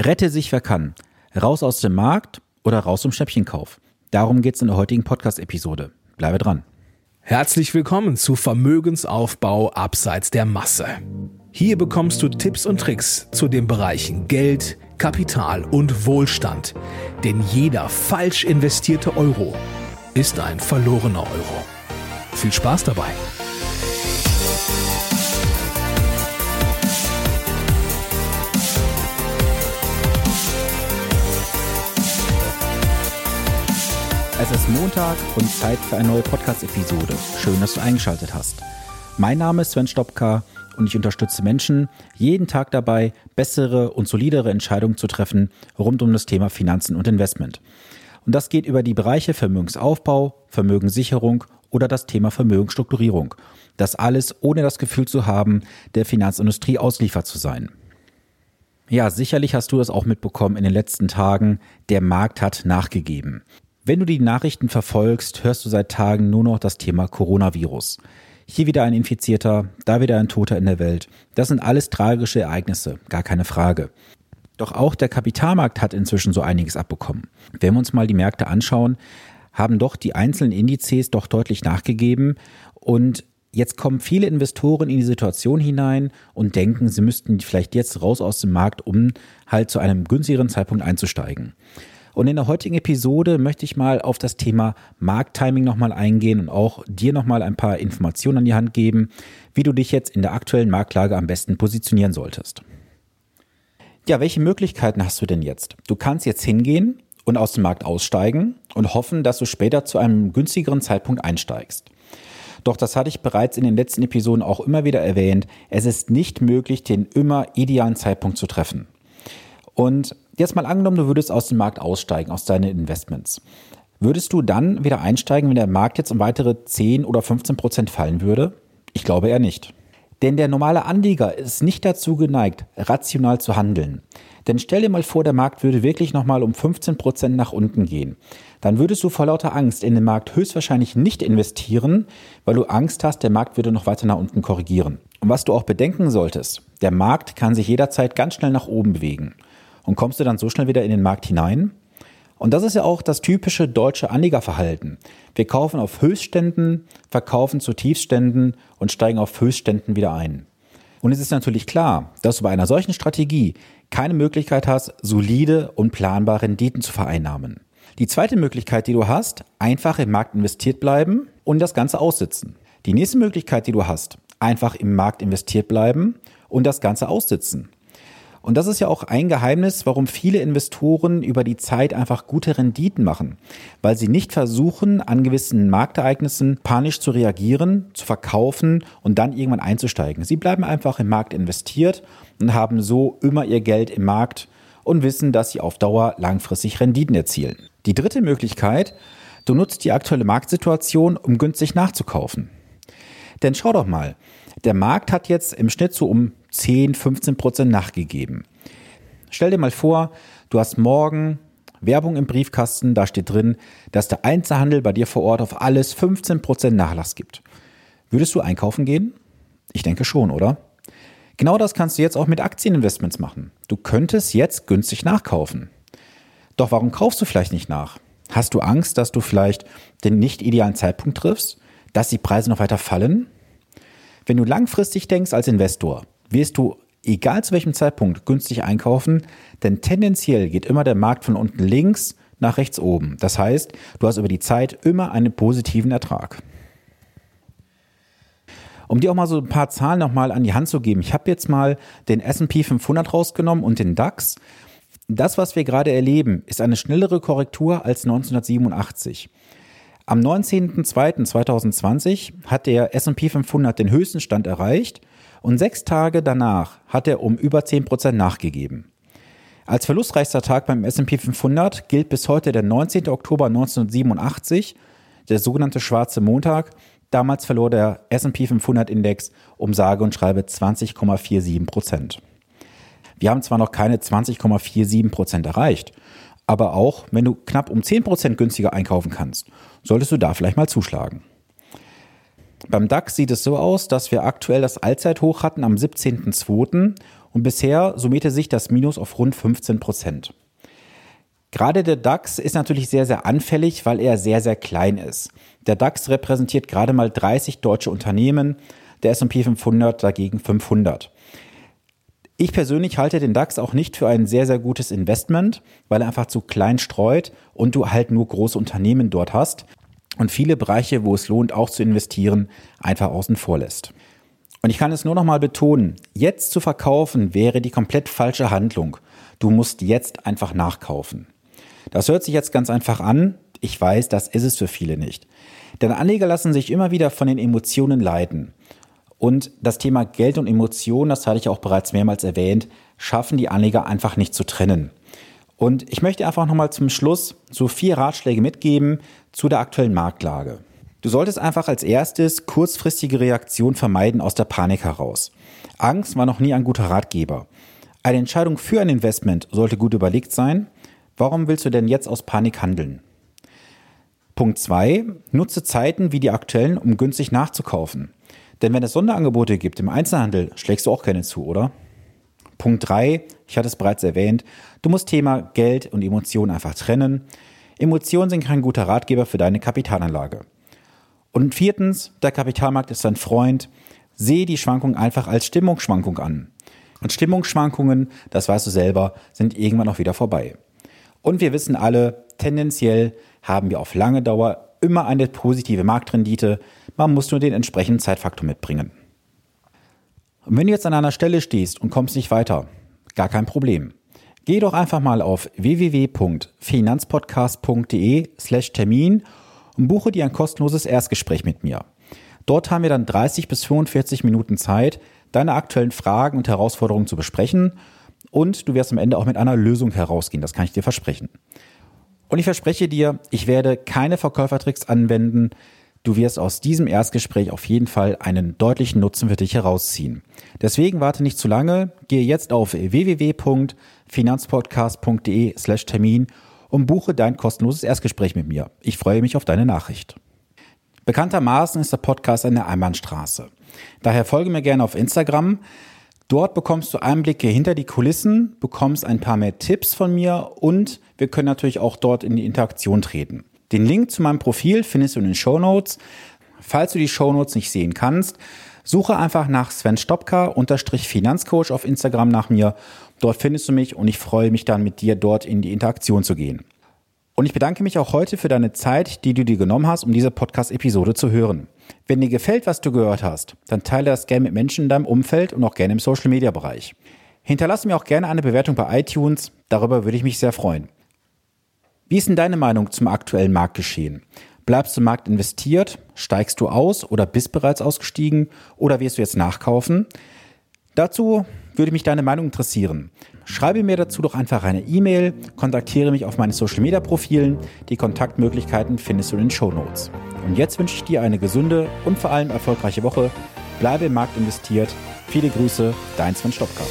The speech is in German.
Rette sich wer kann. Raus aus dem Markt oder raus zum Schnäppchenkauf. Darum geht es in der heutigen Podcast-Episode. Bleibe dran. Herzlich willkommen zu Vermögensaufbau abseits der Masse. Hier bekommst du Tipps und Tricks zu den Bereichen Geld, Kapital und Wohlstand. Denn jeder falsch investierte Euro ist ein verlorener Euro. Viel Spaß dabei! Es ist Montag und Zeit für eine neue Podcast-Episode. Schön, dass du eingeschaltet hast. Mein Name ist Sven Stopka und ich unterstütze Menschen jeden Tag dabei, bessere und solidere Entscheidungen zu treffen rund um das Thema Finanzen und Investment. Und das geht über die Bereiche Vermögensaufbau, Vermögenssicherung oder das Thema Vermögensstrukturierung. Das alles ohne das Gefühl zu haben, der Finanzindustrie ausgeliefert zu sein. Ja, sicherlich hast du es auch mitbekommen in den letzten Tagen, der Markt hat nachgegeben. Wenn du die Nachrichten verfolgst, hörst du seit Tagen nur noch das Thema Coronavirus. Hier wieder ein Infizierter, da wieder ein Toter in der Welt. Das sind alles tragische Ereignisse, gar keine Frage. Doch auch der Kapitalmarkt hat inzwischen so einiges abbekommen. Wenn wir uns mal die Märkte anschauen, haben doch die einzelnen Indizes doch deutlich nachgegeben und jetzt kommen viele Investoren in die Situation hinein und denken, sie müssten vielleicht jetzt raus aus dem Markt, um halt zu einem günstigeren Zeitpunkt einzusteigen. Und in der heutigen Episode möchte ich mal auf das Thema Markttiming nochmal eingehen und auch dir nochmal ein paar Informationen an die Hand geben, wie du dich jetzt in der aktuellen Marktlage am besten positionieren solltest. Ja, welche Möglichkeiten hast du denn jetzt? Du kannst jetzt hingehen und aus dem Markt aussteigen und hoffen, dass du später zu einem günstigeren Zeitpunkt einsteigst. Doch das hatte ich bereits in den letzten Episoden auch immer wieder erwähnt. Es ist nicht möglich, den immer idealen Zeitpunkt zu treffen. Und jetzt mal angenommen, du würdest aus dem Markt aussteigen, aus deinen Investments. Würdest du dann wieder einsteigen, wenn der Markt jetzt um weitere 10 oder 15 Prozent fallen würde? Ich glaube eher nicht. Denn der normale Anleger ist nicht dazu geneigt, rational zu handeln. Denn stell dir mal vor, der Markt würde wirklich nochmal um 15 Prozent nach unten gehen. Dann würdest du vor lauter Angst in den Markt höchstwahrscheinlich nicht investieren, weil du Angst hast, der Markt würde noch weiter nach unten korrigieren. Und was du auch bedenken solltest, der Markt kann sich jederzeit ganz schnell nach oben bewegen. Und kommst du dann so schnell wieder in den Markt hinein? Und das ist ja auch das typische deutsche Anlegerverhalten. Wir kaufen auf Höchstständen, verkaufen zu Tiefständen und steigen auf Höchstständen wieder ein. Und es ist natürlich klar, dass du bei einer solchen Strategie keine Möglichkeit hast, solide und planbare Renditen zu vereinnahmen. Die zweite Möglichkeit, die du hast, einfach im Markt investiert bleiben und das Ganze aussitzen. Die nächste Möglichkeit, die du hast, einfach im Markt investiert bleiben und das Ganze aussitzen. Und das ist ja auch ein Geheimnis, warum viele Investoren über die Zeit einfach gute Renditen machen, weil sie nicht versuchen, an gewissen Marktereignissen panisch zu reagieren, zu verkaufen und dann irgendwann einzusteigen. Sie bleiben einfach im Markt investiert und haben so immer ihr Geld im Markt und wissen, dass sie auf Dauer langfristig Renditen erzielen. Die dritte Möglichkeit, du nutzt die aktuelle Marktsituation, um günstig nachzukaufen. Denn schau doch mal, der Markt hat jetzt im Schnitt so um 10, 15 Prozent nachgegeben. Stell dir mal vor, du hast morgen Werbung im Briefkasten, da steht drin, dass der Einzelhandel bei dir vor Ort auf alles 15 Prozent Nachlass gibt. Würdest du einkaufen gehen? Ich denke schon, oder? Genau das kannst du jetzt auch mit Aktieninvestments machen. Du könntest jetzt günstig nachkaufen. Doch warum kaufst du vielleicht nicht nach? Hast du Angst, dass du vielleicht den nicht idealen Zeitpunkt triffst? Dass die Preise noch weiter fallen? Wenn du langfristig denkst als Investor, wirst du, egal zu welchem Zeitpunkt, günstig einkaufen, denn tendenziell geht immer der Markt von unten links nach rechts oben. Das heißt, du hast über die Zeit immer einen positiven Ertrag. Um dir auch mal so ein paar Zahlen nochmal an die Hand zu geben. Ich habe jetzt mal den S&P 500 rausgenommen und den DAX. Das, was wir gerade erleben, ist eine schnellere Korrektur als 1987. Am 19.02.2020 hat der S&P 500 den höchsten Stand erreicht und sechs Tage danach hat er um über 10% nachgegeben. Als verlustreichster Tag beim S&P 500 gilt bis heute der 19. Oktober 1987, der sogenannte schwarze Montag. Damals verlor der S&P 500 Index um sage und schreibe 20,47% Wir haben zwar noch keine 20,47% erreicht, aber auch wenn du knapp um 10% günstiger einkaufen kannst solltest du da vielleicht mal zuschlagen. Beim DAX sieht es so aus, dass wir aktuell das Allzeithoch hatten am 17.02. und bisher summierte sich das Minus auf rund 15 Prozent. Gerade der DAX ist natürlich sehr, sehr anfällig, weil er sehr, sehr klein ist. Der DAX repräsentiert gerade mal 30 deutsche Unternehmen, der S&P 500 dagegen 500. Ich persönlich halte den DAX auch nicht für ein sehr, sehr gutes Investment, weil er einfach zu klein streut und du halt nur große Unternehmen dort hast und viele Bereiche, wo es lohnt, auch zu investieren, einfach außen vor lässt. Und ich kann es nur noch mal betonen, jetzt zu verkaufen wäre die komplett falsche Handlung. Du musst jetzt einfach nachkaufen. Das hört sich jetzt ganz einfach an. Ich weiß, das ist es für viele nicht. Denn Anleger lassen sich immer wieder von den Emotionen leiten. Und das Thema Geld und Emotionen, das hatte ich auch bereits mehrmals erwähnt, schaffen die Anleger einfach nicht zu trennen. Und ich möchte einfach nochmal zum Schluss so vier Ratschläge mitgeben zu der aktuellen Marktlage. Du solltest einfach als erstes kurzfristige Reaktion vermeiden aus der Panik heraus. Angst war noch nie ein guter Ratgeber. Eine Entscheidung für ein Investment sollte gut überlegt sein. Warum willst du denn jetzt aus Panik handeln? Punkt zwei: Nutze Zeiten wie die aktuellen, um günstig nachzukaufen. Denn wenn es Sonderangebote gibt im Einzelhandel, schlägst du auch keine zu, oder? Punkt 3, ich hatte es bereits erwähnt, du musst Thema Geld und Emotionen einfach trennen. Emotionen sind kein guter Ratgeber für deine Kapitalanlage. Und viertens, der Kapitalmarkt ist dein Freund. Sehe die Schwankung einfach als Stimmungsschwankung an. Und Stimmungsschwankungen, das weißt du selber, sind irgendwann auch wieder vorbei. Und wir wissen alle, tendenziell haben wir auf lange Dauer immer eine positive Marktrendite. Man muss nur den entsprechenden Zeitfaktor mitbringen. Und wenn du jetzt an einer Stelle stehst und kommst nicht weiter, gar kein Problem. Geh doch einfach mal auf www.finanzpodcast.de slash Termin und buche dir ein kostenloses Erstgespräch mit mir. Dort haben wir dann 30 bis 45 Minuten Zeit, deine aktuellen Fragen und Herausforderungen zu besprechen und du wirst am Ende auch mit einer Lösung herausgehen, das kann ich dir versprechen. Und ich verspreche dir, ich werde keine Verkäufertricks anwenden. Du wirst aus diesem Erstgespräch auf jeden Fall einen deutlichen Nutzen für dich herausziehen. Deswegen warte nicht zu lange, gehe jetzt auf www.finanzpodcast.de slash Termin und buche dein kostenloses Erstgespräch mit mir. Ich freue mich auf deine Nachricht. Bekanntermaßen ist der Podcast eine Einbahnstraße. Daher folge mir gerne auf Instagram. Dort bekommst du Einblicke hinter die Kulissen, bekommst ein paar mehr Tipps von mir und wir können natürlich auch dort in die Interaktion treten. Den Link zu meinem Profil findest du in den Show Notes. Falls du die Show Notes nicht sehen kannst, suche einfach nach Sven Stopka unterstrich Finanzcoach auf Instagram nach mir. Dort findest du mich und ich freue mich dann mit dir dort in die Interaktion zu gehen. Und ich bedanke mich auch heute für deine Zeit, die du dir genommen hast, um diese Podcast-Episode zu hören. Wenn dir gefällt, was du gehört hast, dann teile das gerne mit Menschen in deinem Umfeld und auch gerne im Social-Media-Bereich. Hinterlasse mir auch gerne eine Bewertung bei iTunes, darüber würde ich mich sehr freuen. Wie ist denn deine Meinung zum aktuellen Marktgeschehen? Bleibst du im Markt investiert? Steigst du aus oder bist bereits ausgestiegen? Oder wirst du jetzt nachkaufen? Dazu würde mich deine Meinung interessieren. Schreibe mir dazu doch einfach eine E-Mail, kontaktiere mich auf meinen Social Media Profilen. Die Kontaktmöglichkeiten findest du in den Show Notes. Und jetzt wünsche ich dir eine gesunde und vor allem erfolgreiche Woche. Bleibe im Markt investiert. Viele Grüße, dein Sven Stopka.